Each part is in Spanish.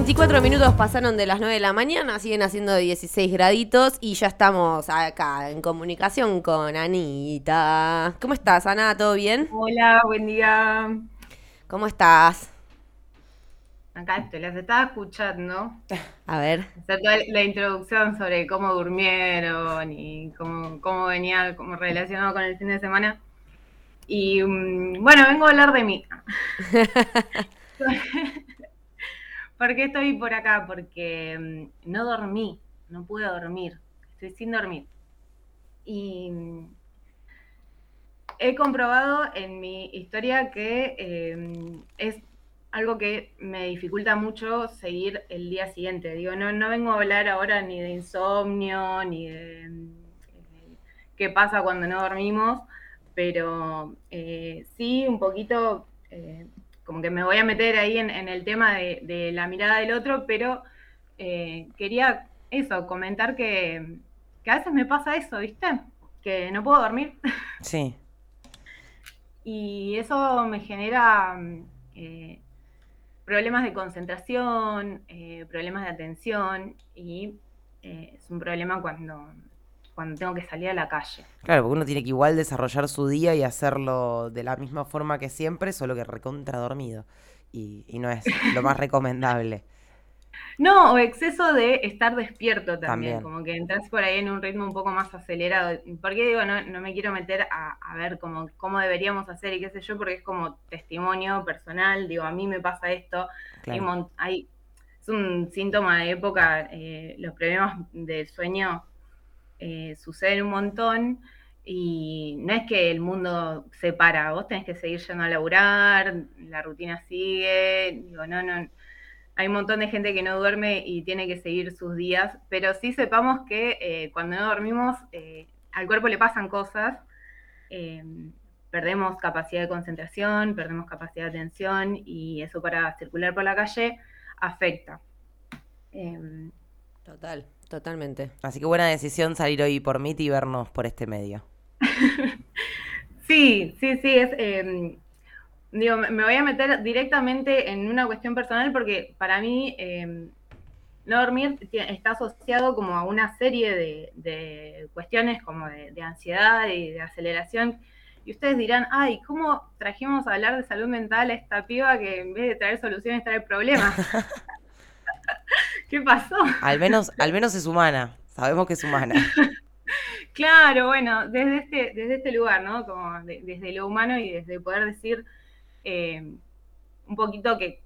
24 minutos pasaron de las 9 de la mañana, siguen haciendo 16 graditos y ya estamos acá en comunicación con Anita. ¿Cómo estás, Ana? ¿Todo bien? Hola, buen día. ¿Cómo estás? Acá estoy, las estaba escuchando. A ver. Hacer toda la introducción sobre cómo durmieron y cómo, cómo venía como relacionado con el fin de semana. Y mm, bueno, vengo a hablar de mí. ¿Por qué estoy por acá? Porque mm, no dormí, no pude dormir, estoy sin dormir. Y mm, he comprobado en mi historia que em, es algo que me dificulta mucho seguir el día siguiente. Digo, no, no vengo a hablar ahora ni de insomnio, ni de em, qué pasa cuando no dormimos, pero eh, sí un poquito eh, como que me voy a meter ahí en, el tema de, la mirada del otro, pero eh, quería eso, comentar que, a veces me pasa eso, ¿viste? Que no puedo dormir. Sí. y eso me genera eh, problemas de concentración, eh, problemas de atención y es un problema cuando cuando tengo que salir a la calle. Claro, porque uno tiene que igual desarrollar su día y hacerlo de la misma forma que siempre, solo que recontra dormido. Y, no es lo más recomendable. No, o exceso de estar despierto también, como que entras por ahí en un ritmo un poco más acelerado. Porque digo, no, me quiero meter a, ver cómo, cómo deberíamos hacer y qué sé yo, porque es como testimonio personal, digo, a mí me pasa esto, hay, es un síntoma de época, eh, los problemas del sueño eh, suceden un montón y no es que el mundo se para, vos tenés que seguir yendo a laburar, la rutina sigue, digo, no, no, hay un montón de gente que no duerme y tiene que seguir sus días, pero sí sepamos que eh, cuando no dormimos eh, al cuerpo le pasan cosas, perdemos capacidad de concentración, perdemos capacidad de atención y eso para circular por la calle afecta. Total. Totalmente. Así que buena decisión salir hoy por MIT y vernos por este medio. sí, sí, sí, es... Em, digo, me voy a meter directamente en una cuestión personal porque para mí em, no dormir está asociado como a una serie de, cuestiones como de, de, ansiedad y de aceleración. Y ustedes dirán, ay, ¿cómo trajimos a hablar de salud mental a esta piba que en vez de traer soluciones trae problemas? ¿Qué pasó? Al menos, al menos es humana, sabemos que es humana. claro, bueno, desde este, desde este lugar, ¿no? Como desde lo humano y desde poder decir eh, un poquito que,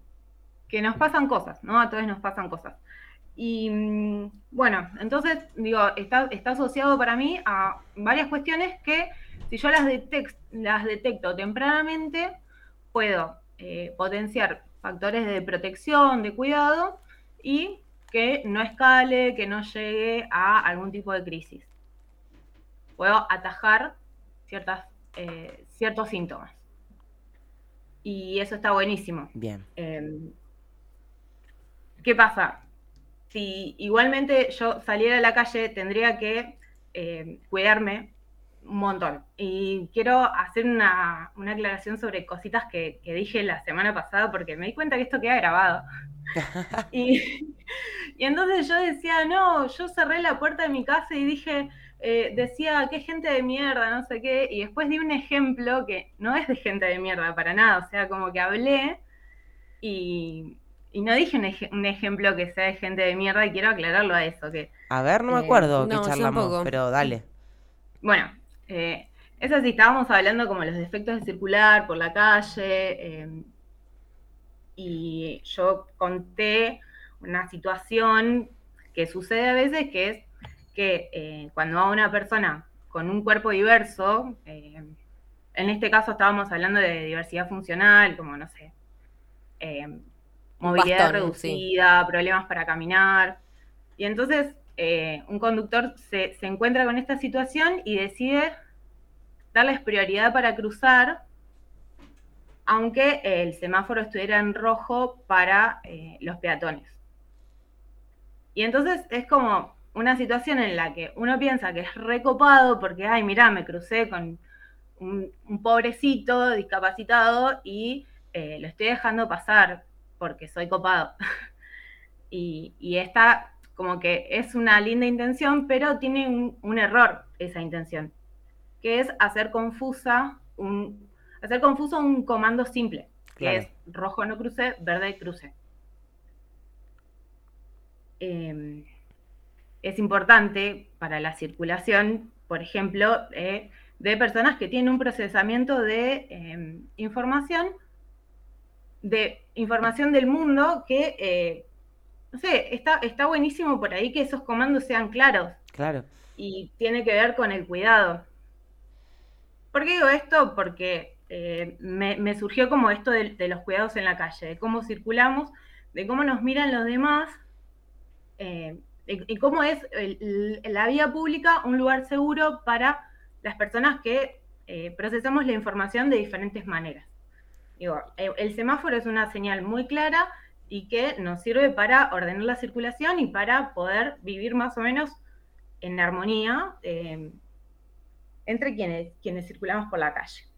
nos pasan cosas, ¿no? A todos nos pasan cosas. Y mm, bueno, entonces, digo, está, está asociado para mí a varias cuestiones que si yo las, las detecto tempranamente, puedo eh, potenciar factores de protección, de cuidado y que no escale, que no llegue a algún tipo de crisis. Puedo atajar ciertas, eh, ciertos síntomas. Y eso está buenísimo. Bien. Em, ¿Qué pasa? Si igualmente yo saliera a la calle, tendría que em, cuidarme un montón. Y quiero hacer una, aclaración sobre cositas que, que, dije la semana pasada, porque me di cuenta que esto queda grabado. y, entonces yo decía, no, yo cerré la puerta de mi casa y dije, eh, decía, qué gente de mierda, no sé qué, y después di un ejemplo que no es de gente de mierda para nada, o sea, como que hablé y, no dije un, ejemplo que sea de gente de mierda y quiero aclararlo a eso. Que, a ver, no me eh, acuerdo que charlamos, pero dale. Bueno, eh, es así, estábamos hablando como los defectos de circular por la calle, y yo conté una situación que sucede a veces, que es que eh, cuando a una persona con un cuerpo diverso, eh, en este caso estábamos hablando de diversidad funcional, como no sé, eh, movilidad reducida, problemas para caminar, y entonces un conductor se, se encuentra con esta situación y decide darles prioridad para cruzar aunque el semáforo estuviera en rojo para eh, los peatones. Y entonces es como una situación en la que uno piensa que es recopado porque, ay, mira, me crucé con un, pobrecito discapacitado y eh, lo estoy dejando pasar porque soy copado. y, y esta como que es una linda intención, pero tiene un error esa intención, que es hacer confusa un, hacer confuso un comando simple, que es rojo no cruce, verde cruce. Eh, es importante para la circulación, por ejemplo, eh, de personas que tienen un procesamiento de eh, información, de información del mundo que, eh, no sé, está, está buenísimo por ahí que esos comandos sean claros Claro. y tiene que ver con el cuidado. ¿Por qué digo esto? Porque eh, me, surgió como esto de, de los cuidados en la calle, de cómo circulamos, de cómo nos miran los demás, eh, y, cómo es la vía pública un lugar seguro para las personas que eh, procesamos la información de diferentes maneras. El semáforo es una señal muy clara y que nos sirve para ordenar la circulación y para poder vivir más o menos en armonía entre quienes, quienes circulamos por la calle.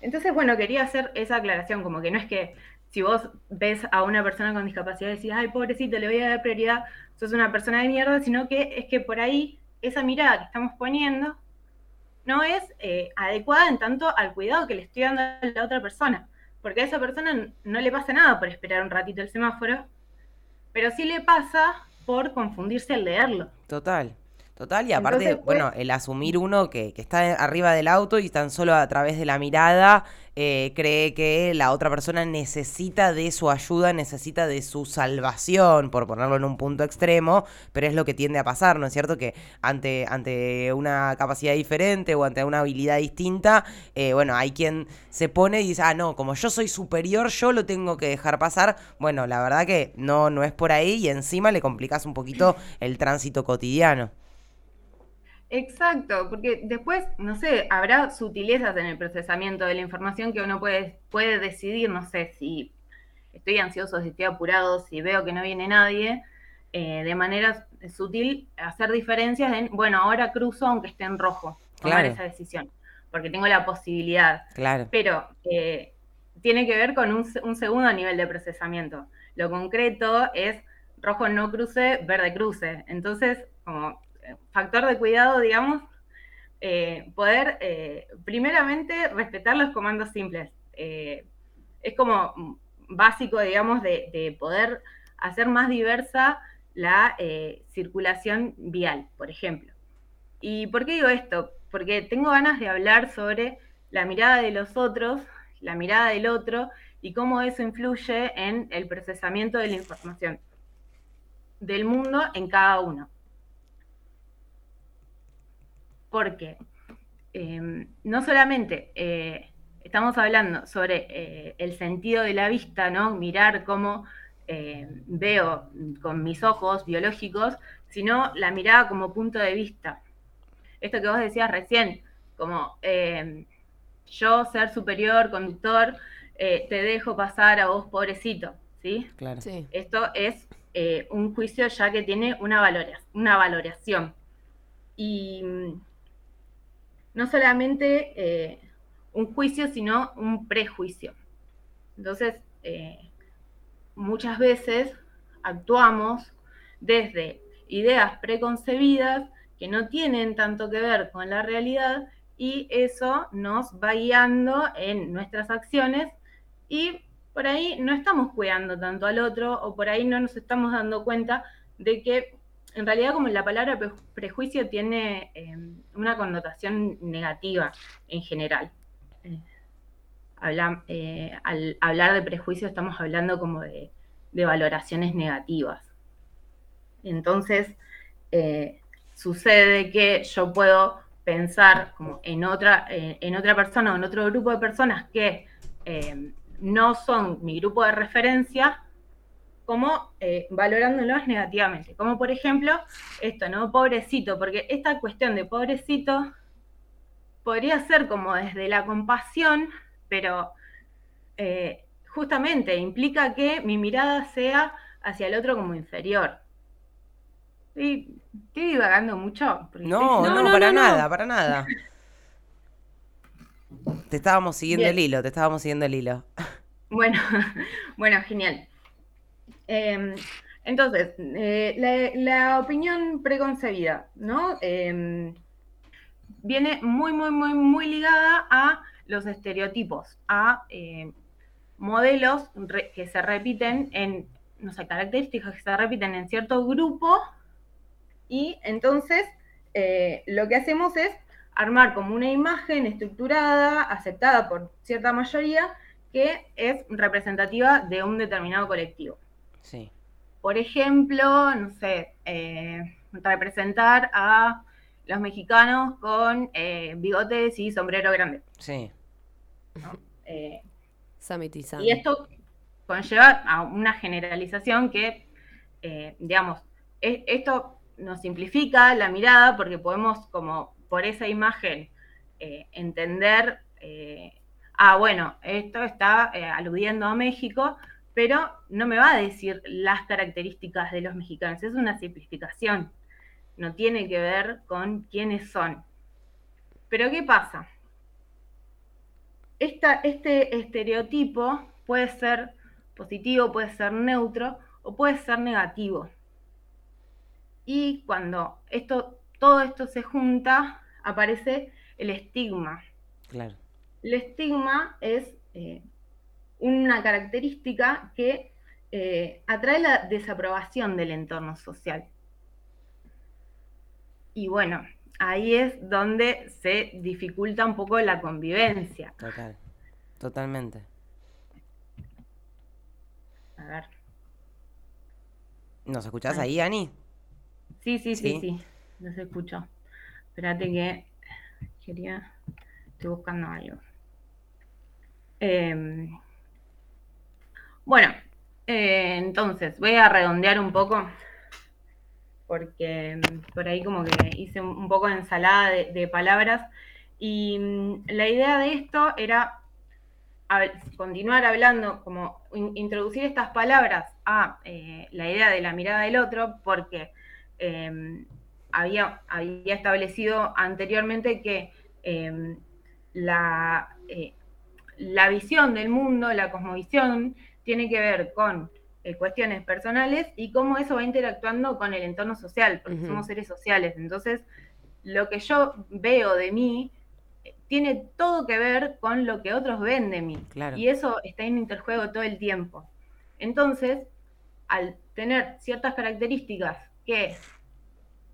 Entonces, bueno, quería hacer esa aclaración, como que no es que si vos ves a una persona con discapacidad y decís, ay, pobrecito, le voy a dar prioridad, sos una persona de mierda, sino que es que por ahí esa mirada que estamos poniendo no es eh, adecuada en tanto al cuidado que le estoy dando a la otra persona. Porque a esa persona no le pasa nada por esperar un ratito el semáforo, pero sí le pasa por confundirse al leerlo. Total. Total, y aparte, Entonces, bueno, el asumir uno que, que está arriba del auto y tan solo a través de la mirada eh, cree que la otra persona necesita de su ayuda, necesita de su salvación, por ponerlo en un punto extremo, pero es lo que tiende a pasar, ¿no es cierto? Que ante, ante una capacidad diferente o ante una habilidad distinta, eh, bueno, hay quien se pone y dice, ah, no, como yo soy superior, yo lo tengo que dejar pasar. Bueno, la verdad que no, no es por ahí y encima le complicas un poquito el tránsito cotidiano. Exacto, porque después, no sé, habrá sutilezas en el procesamiento de la información que uno puede, puede decidir, no sé, si estoy ansioso, si estoy apurado, si veo que no viene nadie, eh, de manera sutil hacer diferencias en, bueno, ahora cruzo aunque esté en rojo, tomar Claro. esa decisión, porque tengo la posibilidad. Claro. Pero eh, tiene que ver con un, un segundo nivel de procesamiento. Lo concreto es rojo no cruce, verde cruce. Entonces, como factor de cuidado, digamos, eh, poder eh, primeramente respetar los comandos simples. Eh, es como básico, digamos, de, de poder hacer más diversa la circulación vial, por ejemplo. ¿Y por qué digo esto? Porque tengo ganas de hablar sobre la mirada de los otros, la mirada del otro y cómo eso influye en el procesamiento de la información del mundo en cada uno. Porque eh, no solamente eh, estamos hablando sobre eh, el sentido de la vista, ¿no? Mirar cómo eh, veo con mis ojos biológicos, sino la mirada como punto de vista. Esto que vos decías recién, como eh, yo ser superior, conductor, eh, te dejo pasar a vos, pobrecito, ¿sí? Claro. Sí. Esto es eh, un juicio ya que tiene una, valora- una valoración. Y no solamente eh, un juicio, sino un prejuicio. Entonces, eh, muchas veces actuamos desde ideas preconcebidas que no tienen tanto que ver con la realidad y eso nos va guiando en nuestras acciones y por ahí no estamos cuidando tanto al otro o por ahí no nos estamos dando cuenta de que en realidad como la palabra pre- prejuicio tiene eh, una connotación negativa en general. Eh, eh, al hablar de prejuicio estamos hablando como de, de valoraciones negativas. Entonces, eh, sucede que yo puedo pensar como en otra, en otra persona o en otro grupo de personas que eh, no son mi grupo de referencia, como eh, valorándolos negativamente. Como por ejemplo, esto, ¿no? Pobrecito, porque esta cuestión de pobrecito podría ser como desde la compasión, pero eh, justamente implica que mi mirada sea hacia el otro como inferior. Estoy, estoy divagando mucho. No, no, no, para no, no. nada, para nada. Te estábamos siguiendo Bien. el hilo, te estábamos siguiendo el hilo. Bueno, bueno, genial. Eh, Entonces, eh, la, opinión preconcebida, ¿no? Em, viene muy, muy, muy, muy ligada a los estereotipos, a eh, modelos que se repiten en, no sé, características que se repiten en cierto grupo y entonces eh, lo que hacemos es armar como una imagen estructurada, aceptada por cierta mayoría, que es representativa de un determinado colectivo. Sí. Por ejemplo, no sé, eh, representar a los mexicanos con eh, bigotes y sombrero grande. Sí. Eh, y esto conlleva a una generalización que, digamos, e, esto nos simplifica la mirada porque podemos como por esa imagen entender ah, bueno, esto está eh, aludiendo a México, pero no me va a decir las características de los mexicanos, es una simplificación, no tiene que ver con quiénes son. Pero ¿qué pasa? este estereotipo puede ser positivo, puede ser neutro o puede ser negativo. Y cuando esto, todo esto se junta, aparece el estigma. Claro. El estigma es eh, una característica que eh, atrae la desaprobación del entorno social. Y bueno, ahí es donde se dificulta un poco la convivencia. Total, totalmente. A ver. ¿Nos escuchás ahí, Ani? Sí, sí, sí, sí, sí. Los escucho. Espérate que quería. Estoy buscando algo. Em, bueno, eh, entonces voy a redondear un poco, porque em, por ahí como que hice un poco de ensalada de, palabras. Y mm, la idea de esto era continuar hablando, como introducir estas palabras a eh, la idea de la mirada del otro, porque em, había, había establecido anteriormente que la, eh, la visión del mundo, la cosmovisión, tiene que ver con eh, cuestiones personales y cómo eso va interactuando con el entorno social, porque somos seres sociales. Entonces, lo que yo veo de mí eh, tiene todo que ver con lo que otros ven de mí. Y eso está en interjuego todo el tiempo. Entonces, al tener ciertas características que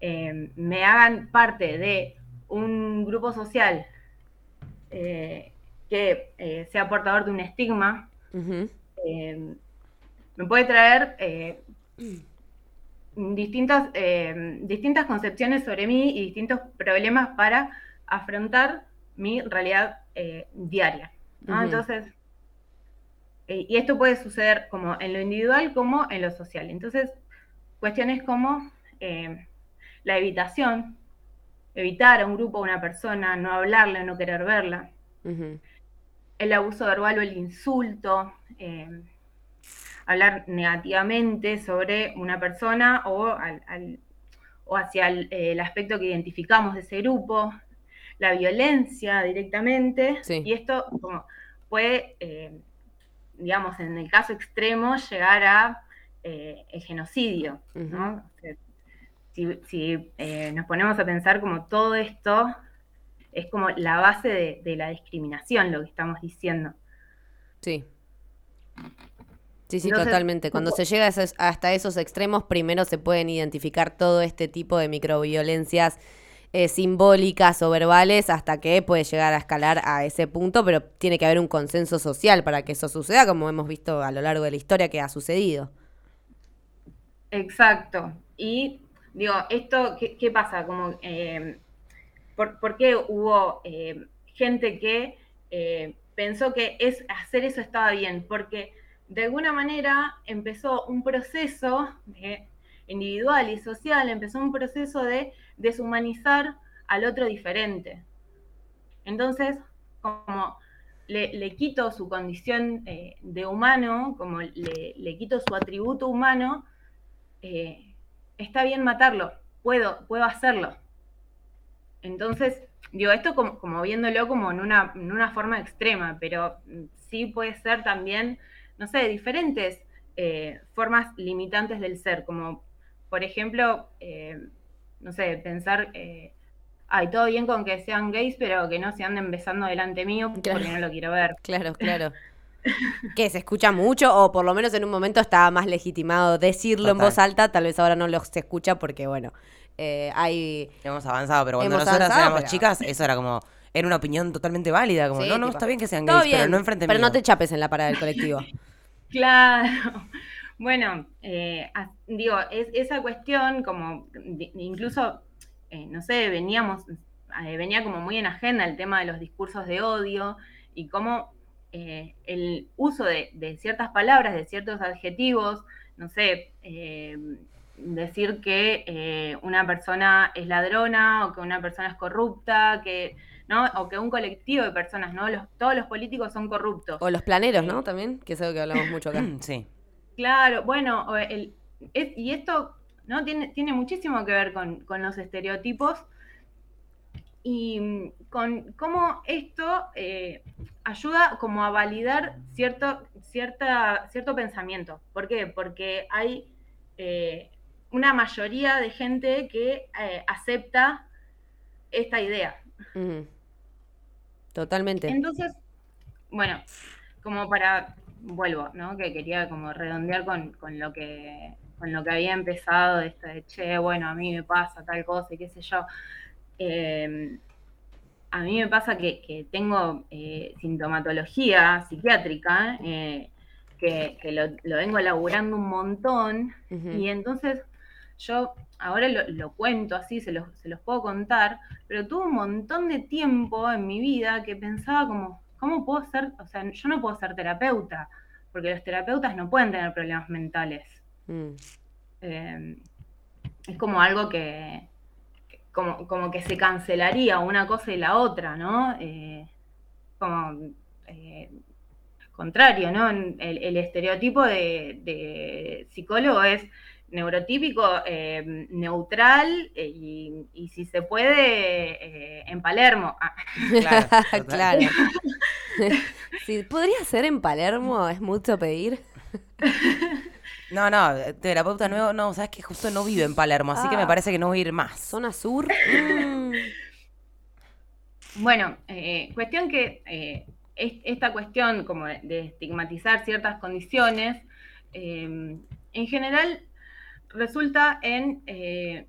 eh, me hagan parte de un grupo social que eh, sea portador de un estigma, eh, me puede traer eh, distintas, distintas concepciones sobre mí y distintos problemas para afrontar mi realidad diaria. Entonces, y esto puede suceder como en lo individual como en lo social. Entonces, cuestiones como la evitación, evitar a un grupo a una persona, no hablarle, no querer verla el abuso verbal o el insulto, eh, hablar negativamente sobre una persona o, o hacia el, aspecto que identificamos de ese grupo, la violencia directamente, y esto puede, eh, digamos, en el caso extremo, llegar a eh, el genocidio. si, nos ponemos a pensar como todo esto es como la base de, la discriminación, lo que estamos diciendo. Sí. Sí, sí, totalmente. Cuando se llega hasta esos extremos, primero se pueden identificar todo este tipo de microviolencias eh, simbólicas o verbales hasta que puede llegar a escalar a ese punto, pero tiene que haber un consenso social para que eso suceda, como hemos visto a lo largo de la historia que ha sucedido. Exacto. Y digo, esto, ¿qué, pasa? Como eh, por, qué hubo eh, gente que eh, pensó que es, hacer eso estaba bien, porque de alguna manera empezó un proceso individual y social, empezó un proceso de deshumanizar al otro diferente. Entonces, como le, quito su condición eh, de humano, como le, quito su atributo humano, está bien matarlo, puedo, puedo hacerlo. Entonces, digo, esto como, viéndolo como en una, en una, forma extrema, pero sí puede ser también, no sé, diferentes eh, formas limitantes del ser, como por ejemplo, eh, no sé, pensar, ay, todo bien con que sean gays, pero que no se anden besando delante mío porque no lo quiero ver. Claro, claro. que se escucha mucho o por lo menos en un momento estaba más legitimado decirlo en voz alta, tal vez ahora no lo se escucha porque bueno, eh, hay... Hemos avanzado, pero cuando nosotras éramos chicas, eso era como... Era una opinión totalmente válida, como, no, no, está bien que sean gays, pero no enfrente Pero no te chapes en la parada del colectivo. claro. Bueno, eh, digo, es, esa cuestión, como incluso, eh, no sé, veníamos, venía como muy en agenda el tema de los discursos de odio y cómo eh, el uso de, ciertas palabras, de ciertos adjetivos, no sé, eh, decir que eh, una persona es ladrona o que una persona es corrupta, que, ¿no? O que un colectivo de personas, ¿no? Los, todos los políticos son corruptos. O los planeros, ¿no? También, que es algo que hablamos mucho acá. sí. Claro, bueno, y esto, ¿no? Tiene, tiene muchísimo que ver con, con los estereotipos y mm, con cómo esto eh, ayuda como a validar cierto, cierta, cierto pensamiento. ¿Por qué? Porque hay eh, una mayoría de gente que eh, acepta esta idea. Totalmente. Entonces, bueno, como para, vuelvo, ¿no? Que quería como redondear con, lo que con lo que había empezado, esto de, che, bueno, a mí me pasa tal cosa y qué sé yo. Em, a mí me pasa que, tengo eh, sintomatología psiquiátrica, eh, que, lo, vengo elaborando un montón, y entonces yo ahora lo, cuento así, se los, se los, puedo contar, pero tuve un montón de tiempo en mi vida que pensaba como, ¿cómo puedo ser? O sea, yo no puedo ser terapeuta, porque los terapeutas no pueden tener problemas mentales. Mm. Eh, es como algo que, como, que se cancelaría una cosa y la otra, ¿no? Eh, como eh, contrario, ¿no? El, estereotipo de, psicólogo es neurotípico, eh, neutral y, si se puede, en Palermo. Ah. Claro, claro. ¿Podría ser en Palermo? ¿Es mucho pedir? No, no, terapeuta nuevo, no, sabes que justo no vive en Palermo, así que me ah. parece que no voy a ir más. Zona sur. Mm. Bueno, eh, cuestión que eh, esta cuestión como de, estigmatizar ciertas condiciones, eh, en general resulta en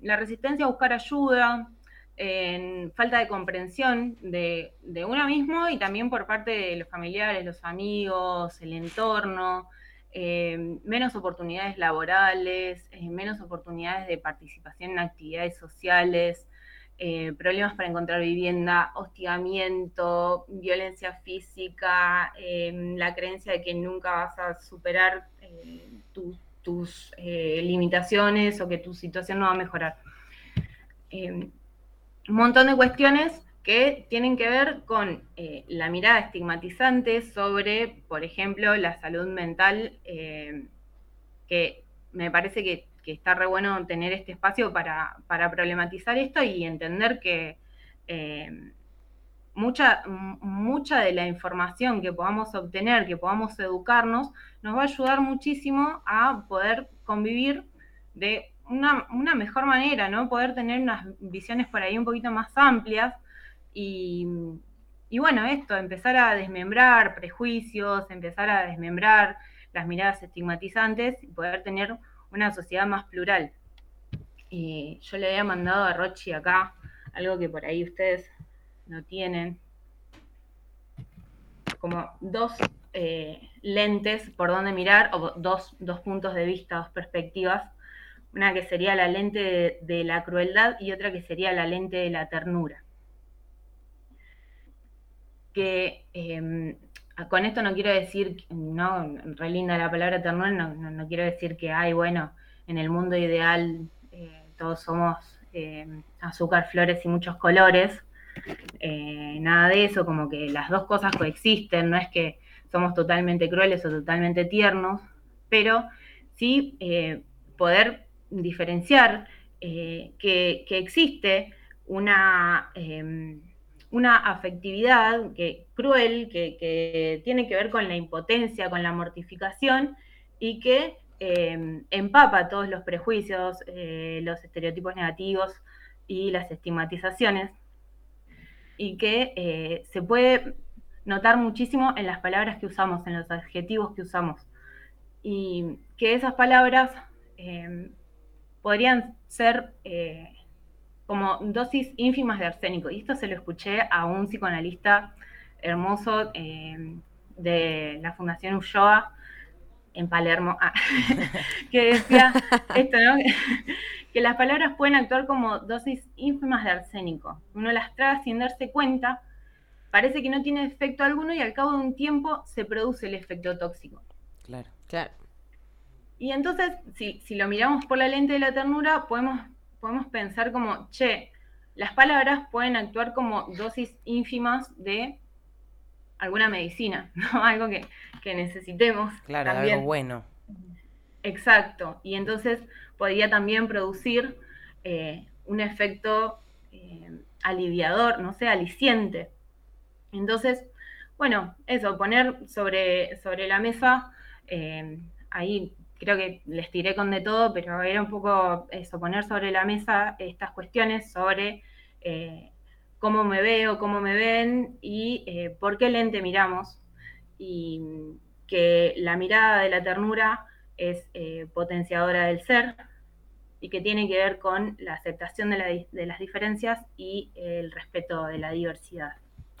la resistencia a buscar ayuda, en falta de comprensión de, de uno mismo y también por parte de los familiares, los amigos, el entorno. Eh, menos oportunidades laborales, eh, menos oportunidades de participación en actividades sociales, eh, problemas para encontrar vivienda, hostigamiento, violencia física, la creencia de que nunca vas a superar tus limitaciones o que tu situación no va a mejorar. un montón de cuestiones que tienen que ver con eh, la mirada estigmatizante sobre, por ejemplo, la salud mental, eh, que me parece que, está re bueno tener este espacio para, problematizar esto y entender que eh, mucha, mucha de la información que podamos obtener, que podamos educarnos, nos va a ayudar muchísimo a poder convivir de una, una mejor manera, ¿no? Poder tener unas visiones por ahí un poquito más amplias y, bueno, esto, empezar a desmembrar prejuicios, empezar a desmembrar las miradas estigmatizantes y poder tener una sociedad más plural. Y yo le había mandado a Rochi acá algo que por ahí ustedes no tienen, como dos eh, lentes por donde mirar, o dos, puntos de vista, dos perspectivas. Una que sería la lente de la crueldad y otra que sería la lente de la ternura que em, con esto no quiero decir, no, re linda la palabra ternura, no, quiero decir que hay, bueno, en el mundo ideal eh, todos somos em, azúcar, flores y muchos colores, eh, nada de eso, como que las dos cosas coexisten, no es que somos totalmente crueles o totalmente tiernos, pero sí eh, poder diferenciar que, existe una em, una afectividad que, cruel que, tiene que ver con la impotencia, con la mortificación, y que eh, empapa todos los prejuicios, eh, los estereotipos negativos y las estigmatizaciones, y que eh, se puede notar muchísimo en las palabras que usamos, en los adjetivos que usamos, y que esas palabras podrían ser como dosis ínfimas de arsénico. Y esto se lo escuché a un psicoanalista hermoso de la Fundación Ulloa, en Palermo, ah, que decía esto, ¿no? que las palabras pueden actuar como dosis ínfimas de arsénico. Uno las traga sin darse cuenta, parece que no tiene efecto alguno y al cabo de un tiempo se produce el efecto tóxico. Claro, claro. Y entonces, si, lo miramos por la lente de la ternura, podemos, podemos pensar como, che, las palabras pueden actuar como dosis ínfimas de alguna medicina, ¿no? Algo que, necesitemos. Claro, algo bueno. Exacto. Y entonces podría también producir eh, un efecto eh, aliviador, no sé, aliciente. Entonces, bueno, eso, poner sobre, sobre la mesa, eh, ahí creo que les tiré con de todo, pero era un poco eso, poner sobre la mesa estas cuestiones sobre cómo me veo, cómo me ven y eh, por qué lente miramos. Y que la mirada de la ternura es eh, potenciadora del ser y que tiene que ver con la aceptación de, de las diferencias y el respeto de la diversidad.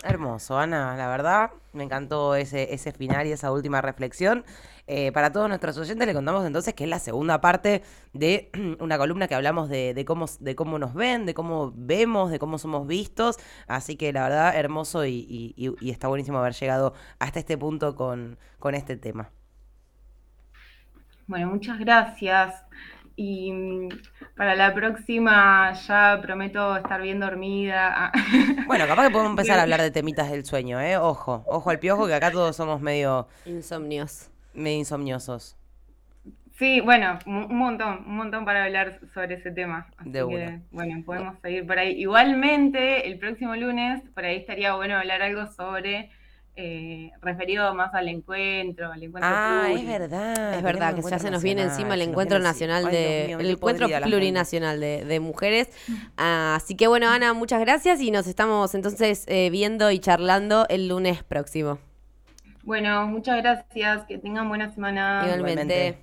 Hermoso, Ana, la verdad, me encantó ese, ese final y esa última reflexión. Eh, para todos nuestros oyentes le contamos entonces que es la segunda parte de una columna que hablamos de, cómo, de cómo nos ven, de cómo vemos, de cómo somos vistos. Así que la verdad, hermoso y, está buenísimo haber llegado hasta este punto con, con este tema. Bueno, muchas gracias. Y mm, para la próxima ya prometo estar bien dormida. Bueno, capaz que podemos empezar a hablar de temitas del sueño, ¿eh? Ojo, ojo al piojo, que acá todos somos medio... Insomnios. Medio insomniosos. Sí, bueno, un montón, un montón para hablar sobre ese tema. de bueno, podemos seguir por ahí. Igualmente, el próximo lunes, por ahí estaría bueno hablar algo sobre eh, referido más al encuentro, al encuentro Ah, es verdad. Es verdad, que ya se nos viene encima el encuentro nacional de, el encuentro plurinacional de, mujeres. así que bueno, Ana, muchas gracias y nos estamos entonces eh, viendo y charlando el lunes próximo. Bueno, muchas gracias, que tengan buena semana. Igualmente.